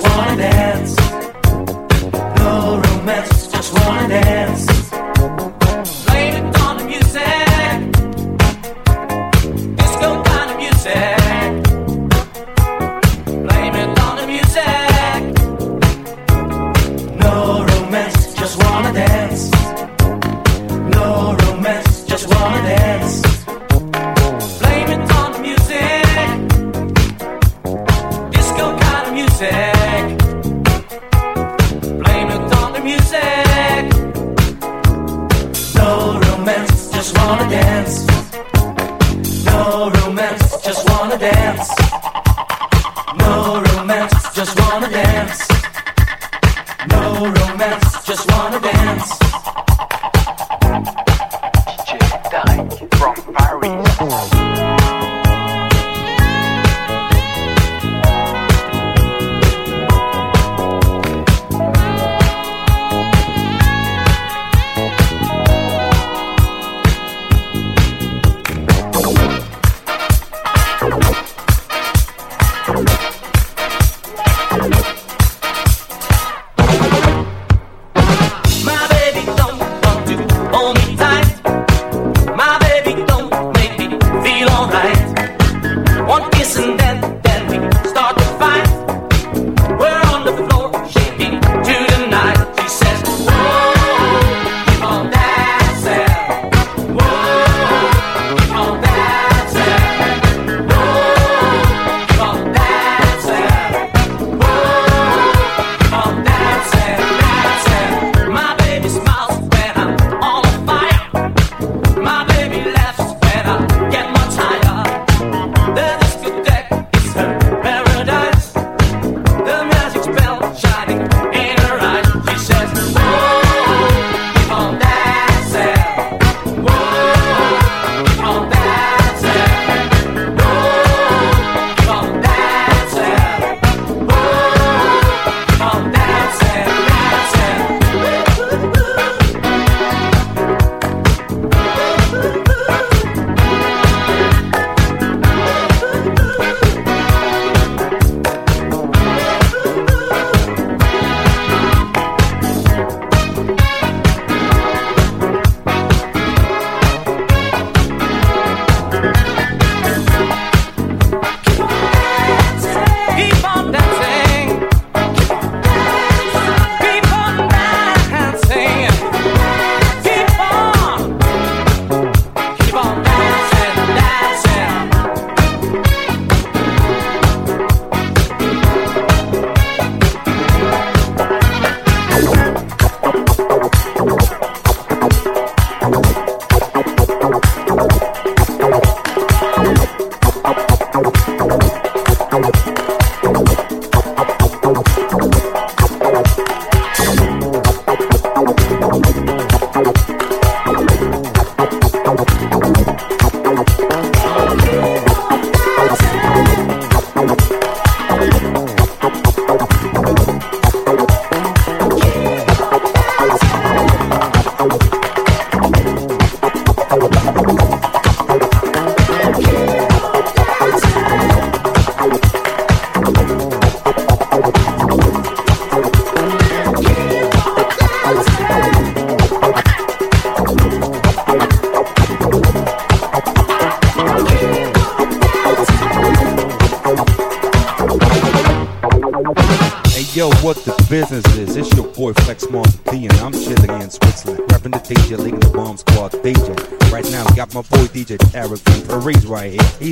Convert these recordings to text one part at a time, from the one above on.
My baby don't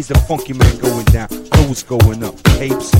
He's the funky man going down, Who's going up, apes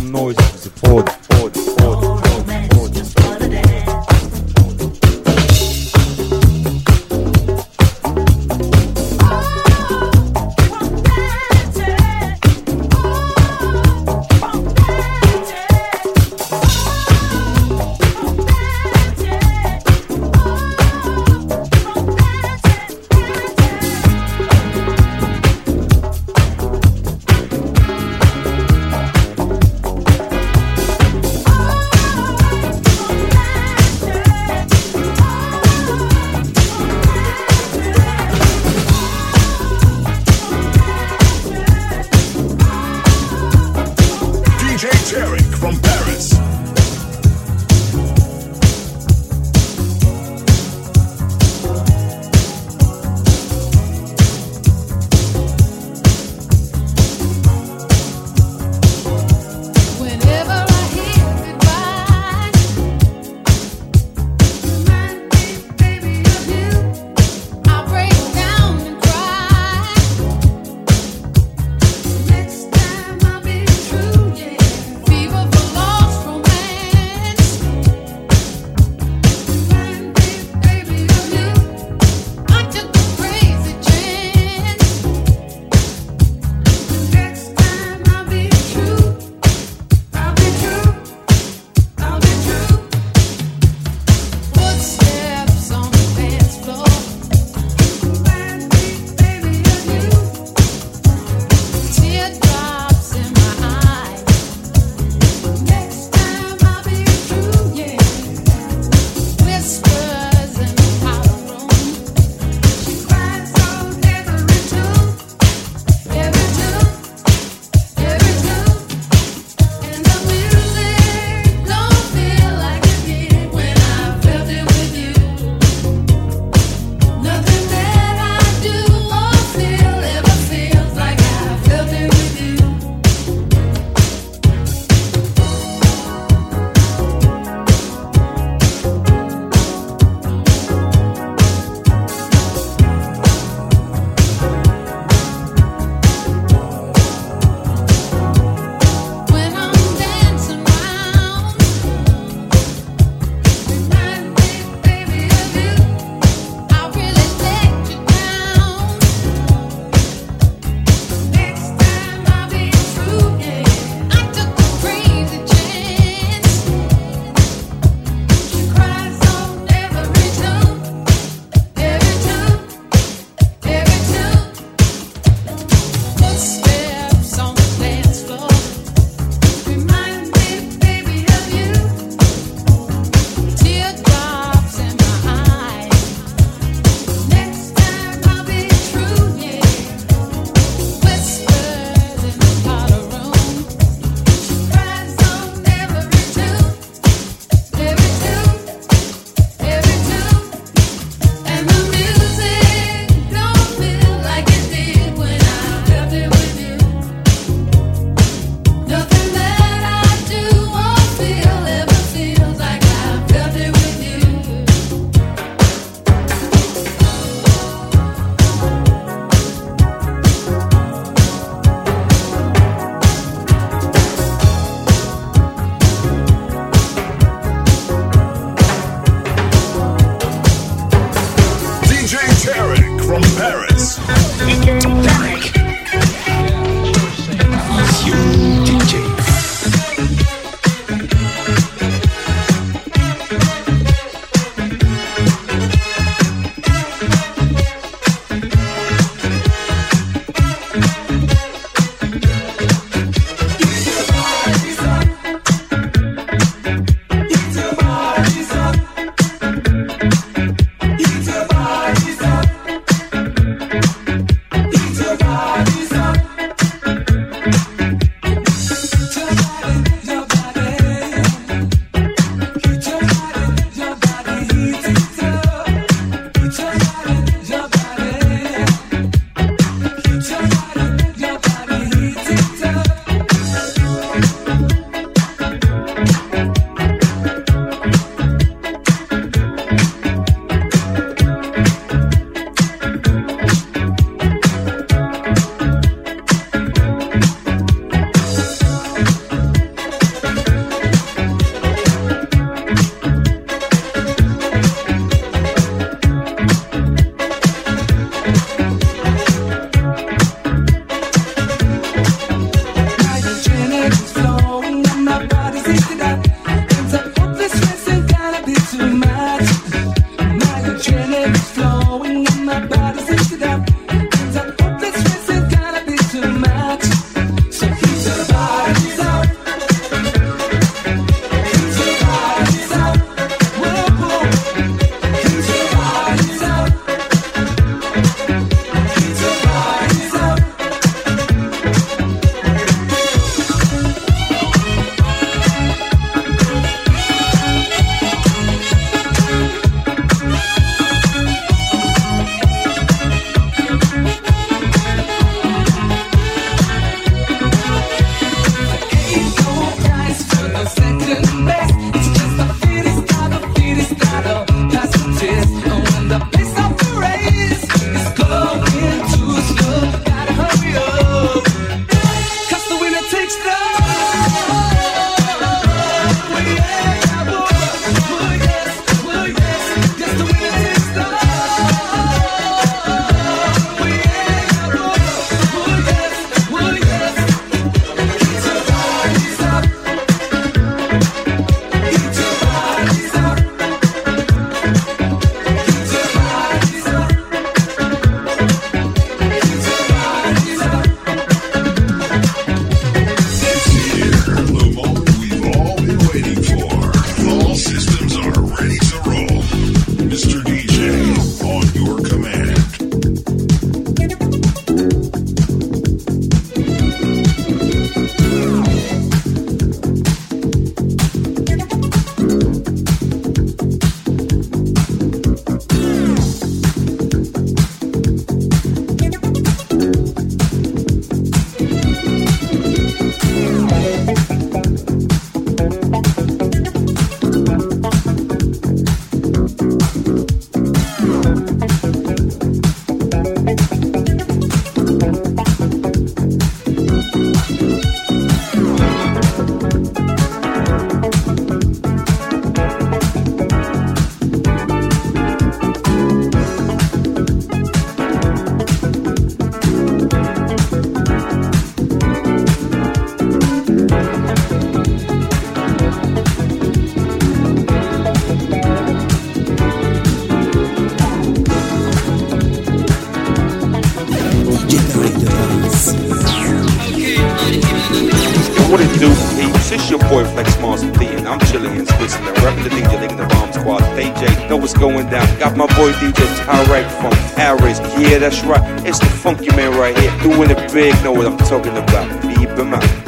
that's right. It's the funky man right here, doing it big. Know what I'm talking about? Beep him out.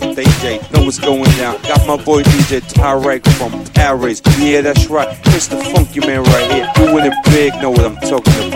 The bomb squad. DJ, know what's going down. Got my boy DJ Tarek from Paris. Yeah, that's right. It's the funky man right here. Doing it big, know what I'm talking about.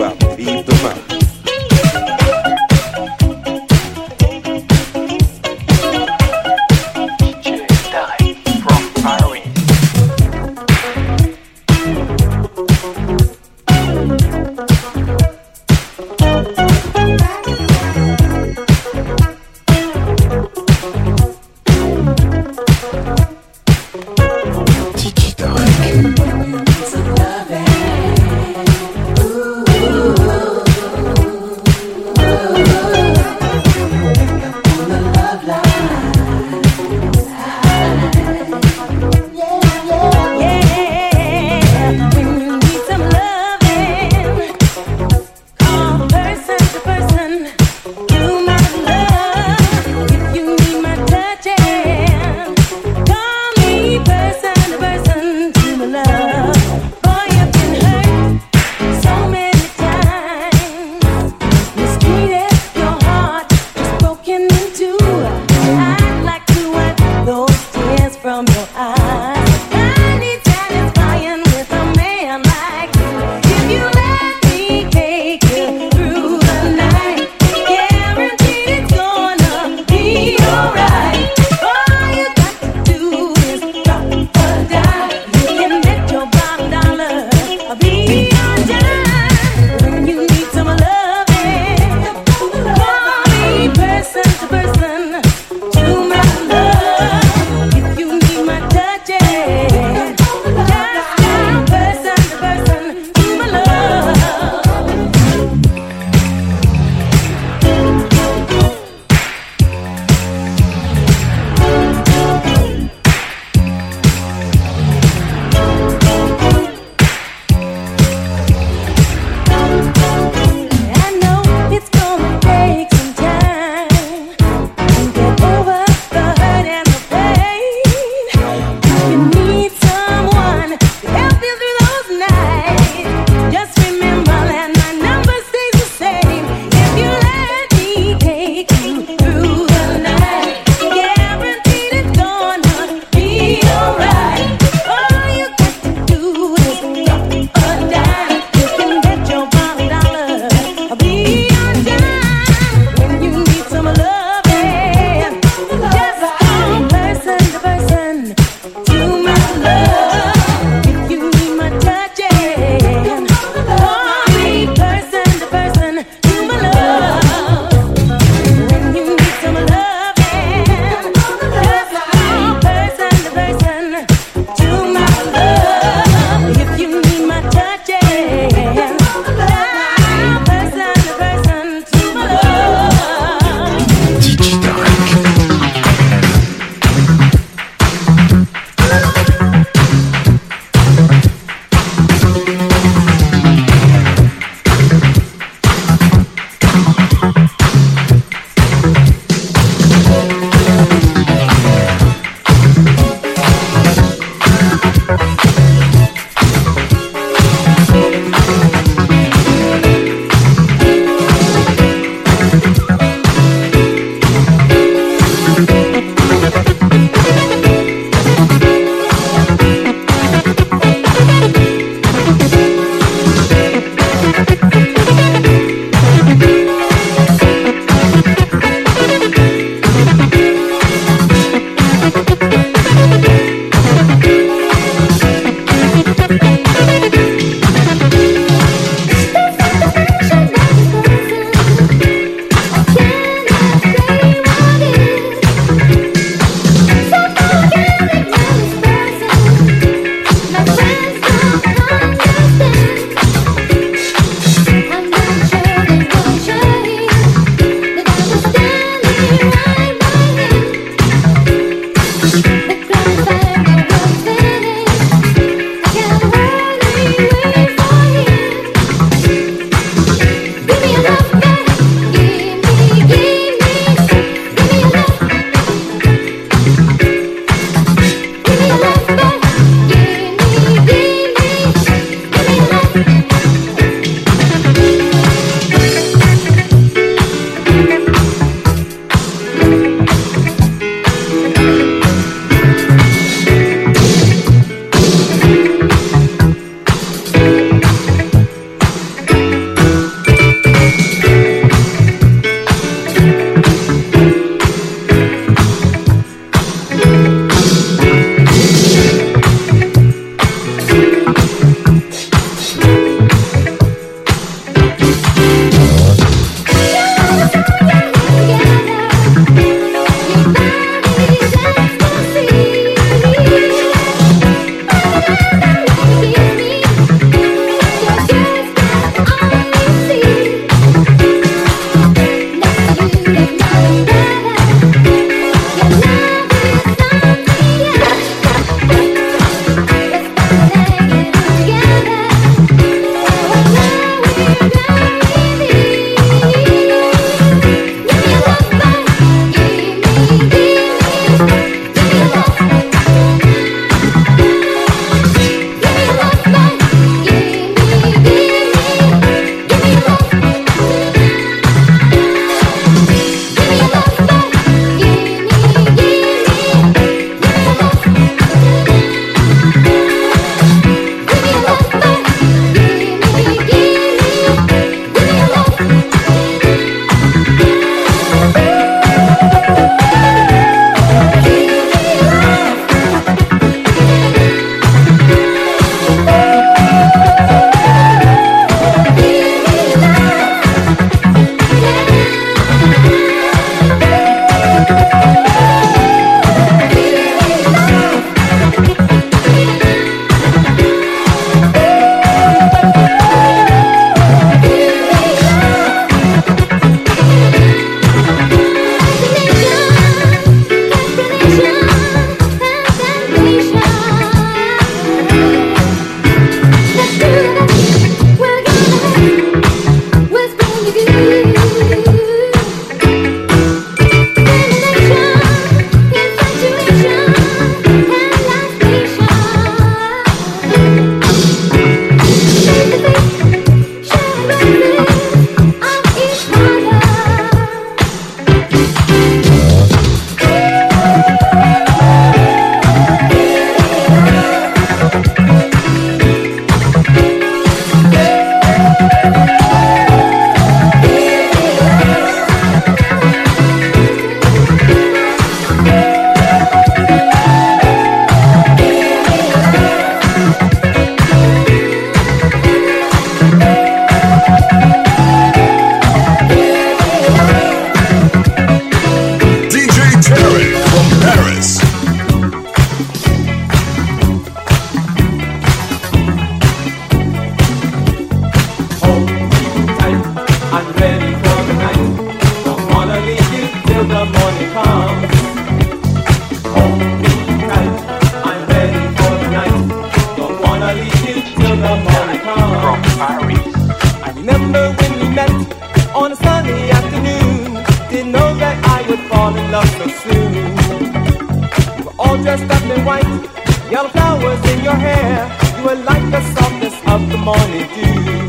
morning dew.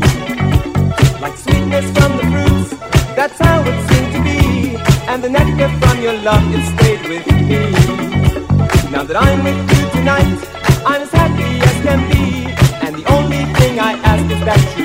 Like sweetness from the fruits, that's how it seemed to be. And the nectar from your love, it stayed with me. Now that I'm with you tonight, I'm as happy as can be. And the only thing I ask is that you.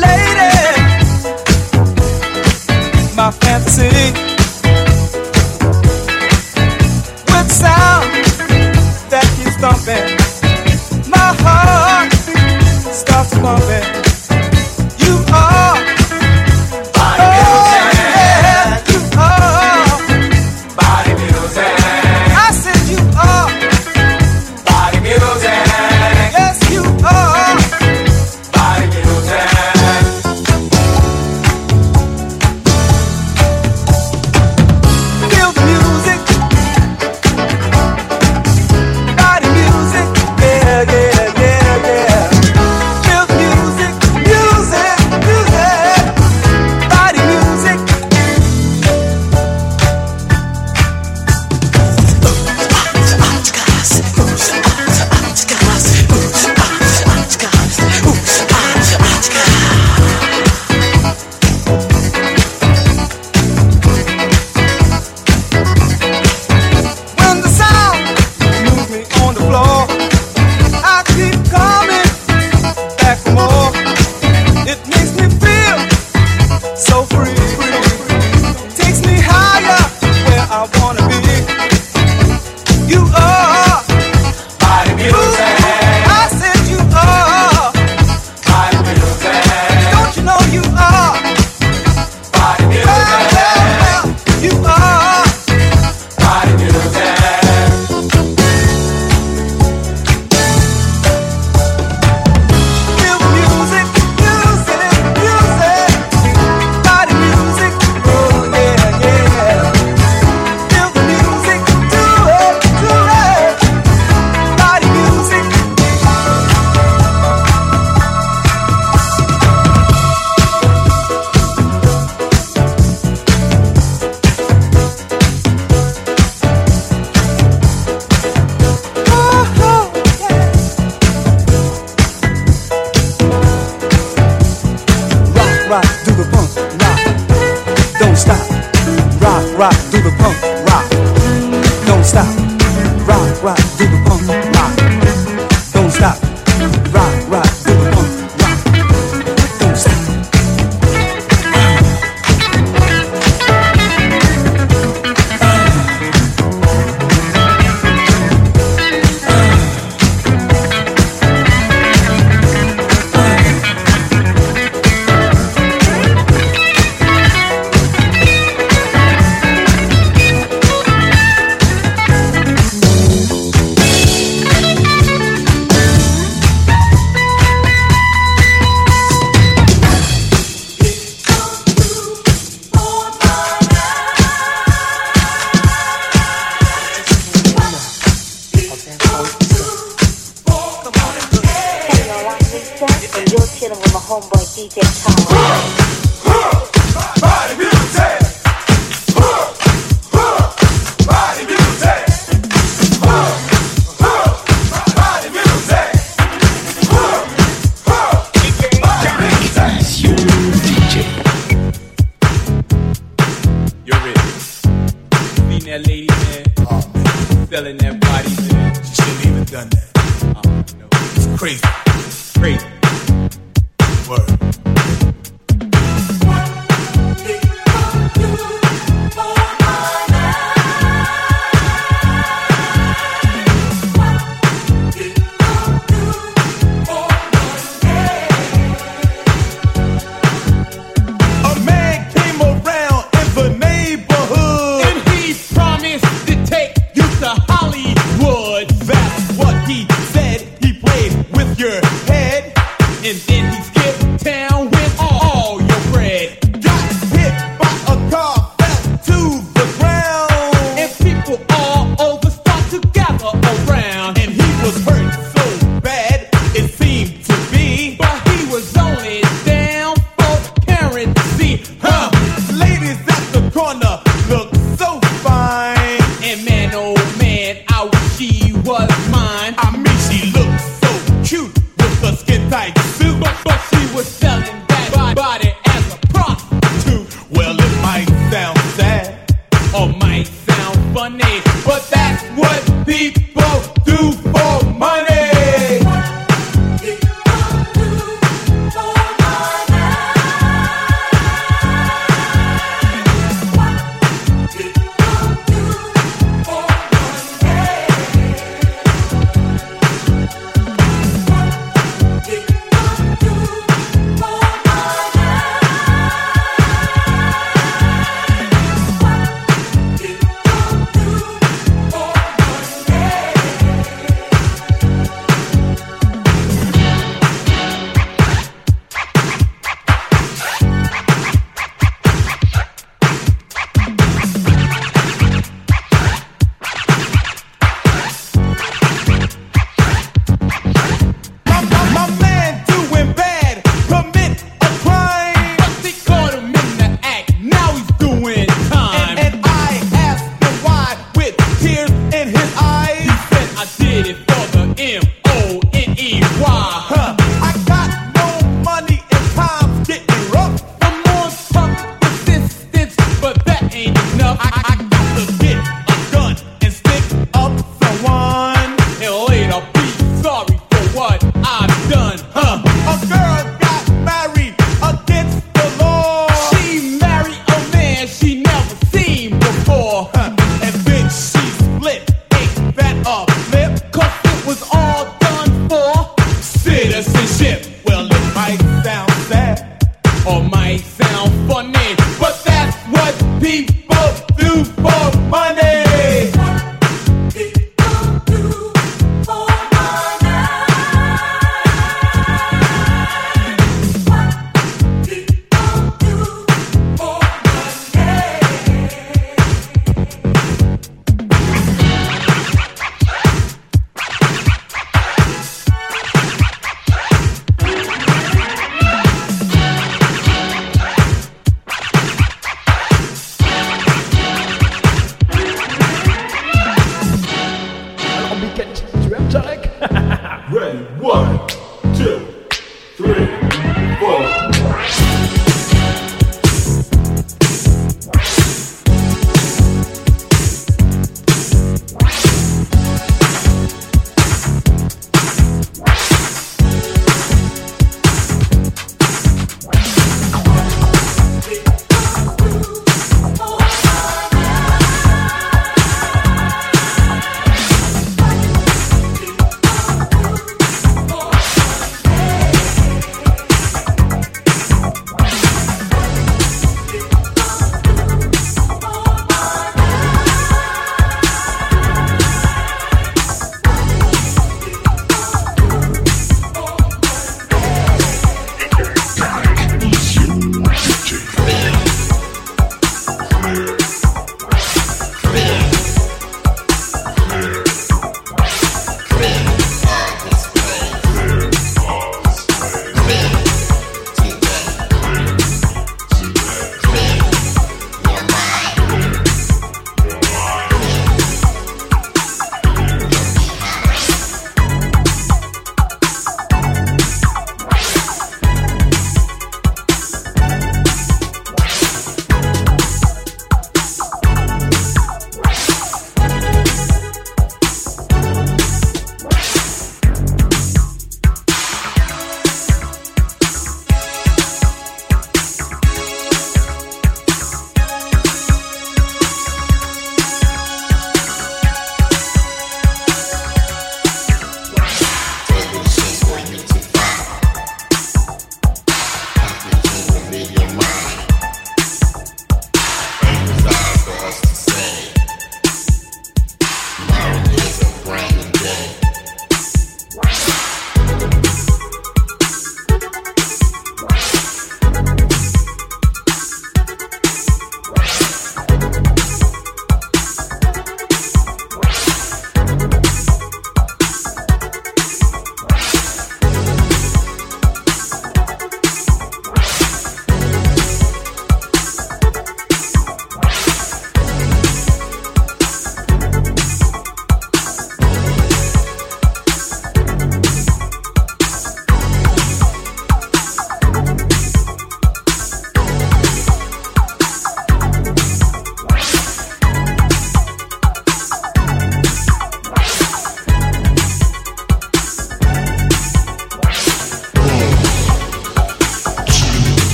lady.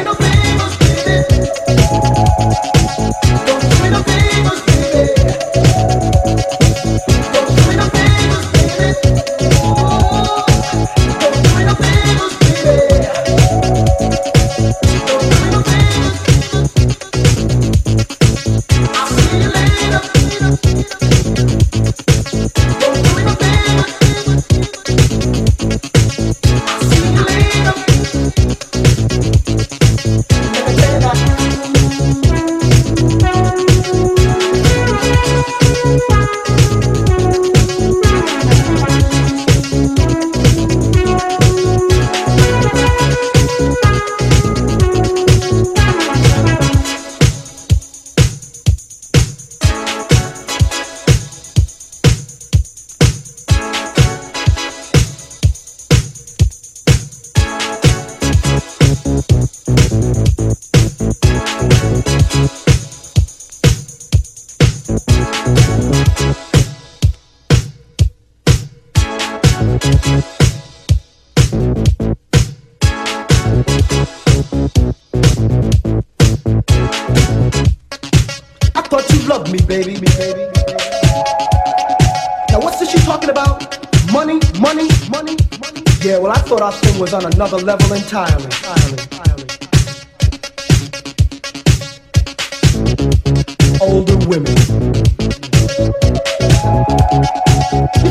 Another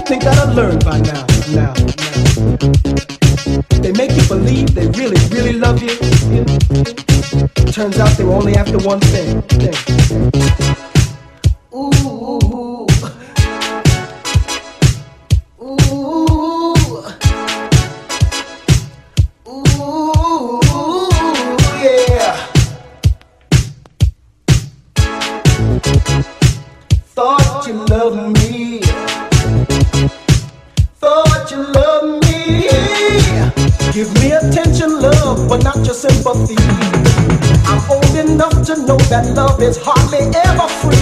think that I learned by now, now, now. They make you believe they really, really love you. Turns out they were only after one thing. thing. that love is hardly ever free.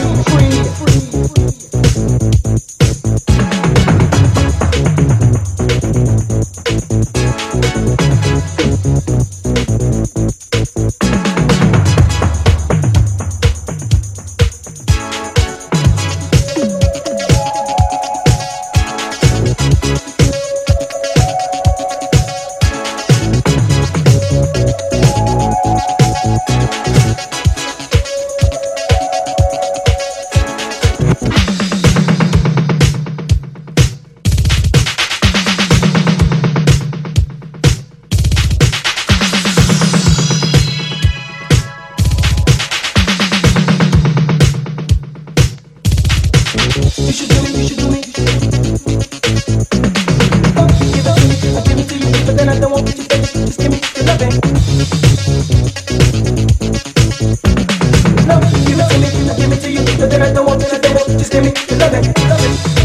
Pour